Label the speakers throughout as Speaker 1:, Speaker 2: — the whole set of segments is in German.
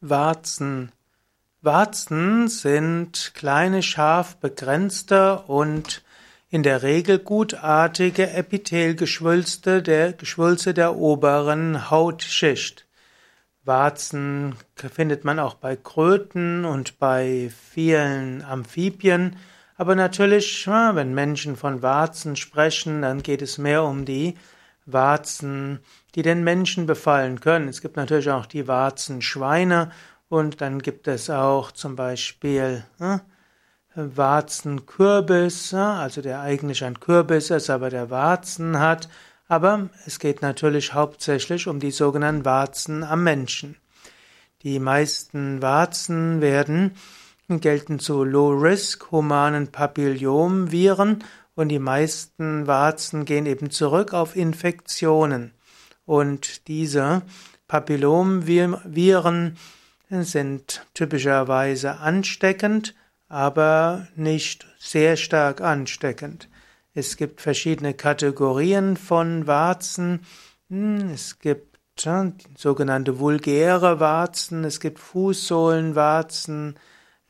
Speaker 1: Warzen. Warzen sind kleine, scharf begrenzte und in der Regel gutartige Epithelgeschwülste der Geschwülze der oberen Hautschicht. Warzen findet man auch bei Kröten und bei vielen Amphibien. Aber natürlich, wenn Menschen von Warzen sprechen, dann geht es mehr um die Warzen, die den Menschen befallen können. Es gibt natürlich auch die Warzenschweine und dann gibt es auch zum Beispiel äh, Warzenkürbis, also der eigentlich ein Kürbis ist, aber der Warzen hat. Aber es geht natürlich hauptsächlich um die sogenannten Warzen am Menschen. Die meisten Warzen werden gelten zu Low-Risk humanen Papillomviren und die meisten Warzen gehen eben zurück auf Infektionen. Und diese Papillomviren sind typischerweise ansteckend, aber nicht sehr stark ansteckend. Es gibt verschiedene Kategorien von Warzen. Hm, es gibt sogenannte vulgäre Warzen, es gibt Fußsohlenwarzen,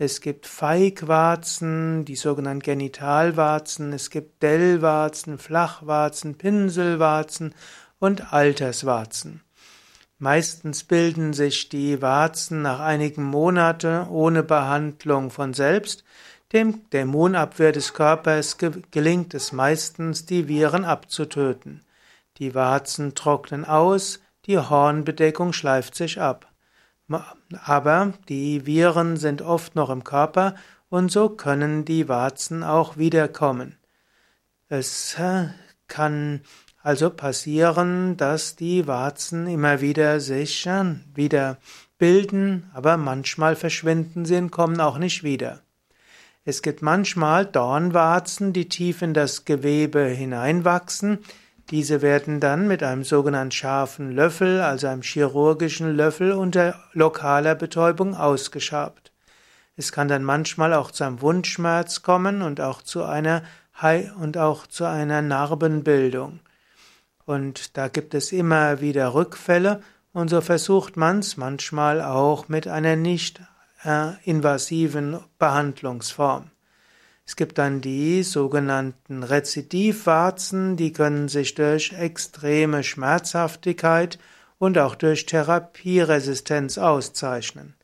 Speaker 1: es gibt Feigwarzen, die sogenannten Genitalwarzen, es gibt Dellwarzen, Flachwarzen, Pinselwarzen und Alterswarzen. Meistens bilden sich die Warzen nach einigen Monaten ohne Behandlung von selbst. Dem der Immunabwehr des Körpers gelingt es meistens, die Viren abzutöten. Die Warzen trocknen aus, die Hornbedeckung schleift sich ab. Aber die Viren sind oft noch im Körper und so können die Warzen auch wiederkommen. Es äh, kann also passieren, dass die Warzen immer wieder sich äh, wieder bilden, aber manchmal verschwinden sie und kommen auch nicht wieder. Es gibt manchmal Dornwarzen, die tief in das Gewebe hineinwachsen, diese werden dann mit einem sogenannten scharfen Löffel, also einem chirurgischen Löffel unter lokaler Betäubung ausgeschabt. Es kann dann manchmal auch zu einem Wundschmerz kommen und auch zu einer Hai und auch zu einer Narbenbildung. Und da gibt es immer wieder Rückfälle und so versucht man es manchmal auch mit einer nicht äh, invasiven Behandlungsform. Es gibt dann die sogenannten Rezidivwarzen, die können sich durch extreme Schmerzhaftigkeit und auch durch Therapieresistenz auszeichnen.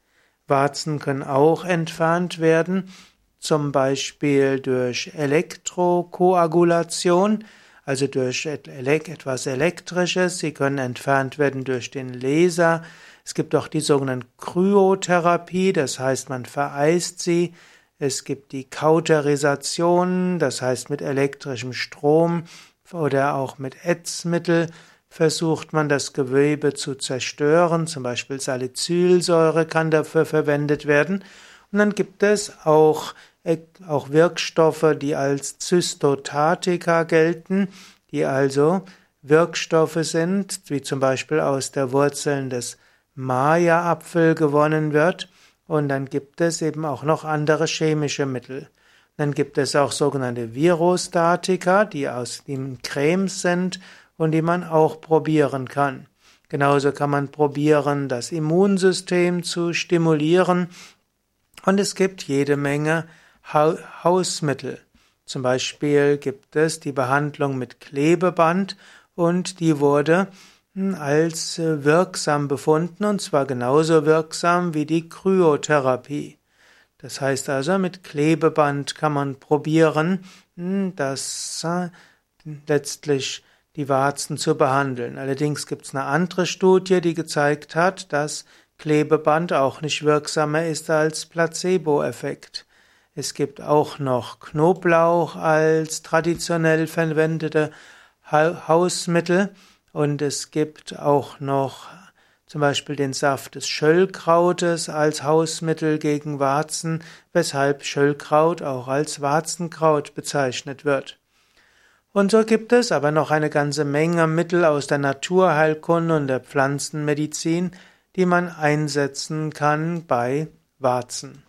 Speaker 1: Warzen können auch entfernt werden, zum Beispiel durch Elektrokoagulation, also durch etwas Elektrisches. Sie können entfernt werden durch den Laser. Es gibt auch die sogenannte Kryotherapie, das heißt, man vereist sie. Es gibt die Kauterisation, das heißt mit elektrischem Strom oder auch mit Ätzmittel versucht man das Gewebe zu zerstören, zum Beispiel Salicylsäure kann dafür verwendet werden. Und dann gibt es auch, auch Wirkstoffe, die als Zystotatika gelten, die also Wirkstoffe sind, wie zum Beispiel aus der Wurzeln des Maya-Apfel gewonnen wird und dann gibt es eben auch noch andere chemische Mittel. Dann gibt es auch sogenannte Virostatika, die aus den Cremes sind und die man auch probieren kann. Genauso kann man probieren, das Immunsystem zu stimulieren. Und es gibt jede Menge Hausmittel. Zum Beispiel gibt es die Behandlung mit Klebeband und die wurde als äh, wirksam befunden und zwar genauso wirksam wie die Kryotherapie. Das heißt also, mit Klebeband kann man probieren, hm, das äh, letztlich die Warzen zu behandeln. Allerdings gibt es eine andere Studie, die gezeigt hat, dass Klebeband auch nicht wirksamer ist als Placebo-Effekt. Es gibt auch noch Knoblauch als traditionell verwendete Hausmittel und es gibt auch noch zum Beispiel den Saft des Schöllkrautes als Hausmittel gegen Warzen, weshalb Schöllkraut auch als Warzenkraut bezeichnet wird. Und so gibt es aber noch eine ganze Menge Mittel aus der Naturheilkunde und der Pflanzenmedizin, die man einsetzen kann bei Warzen.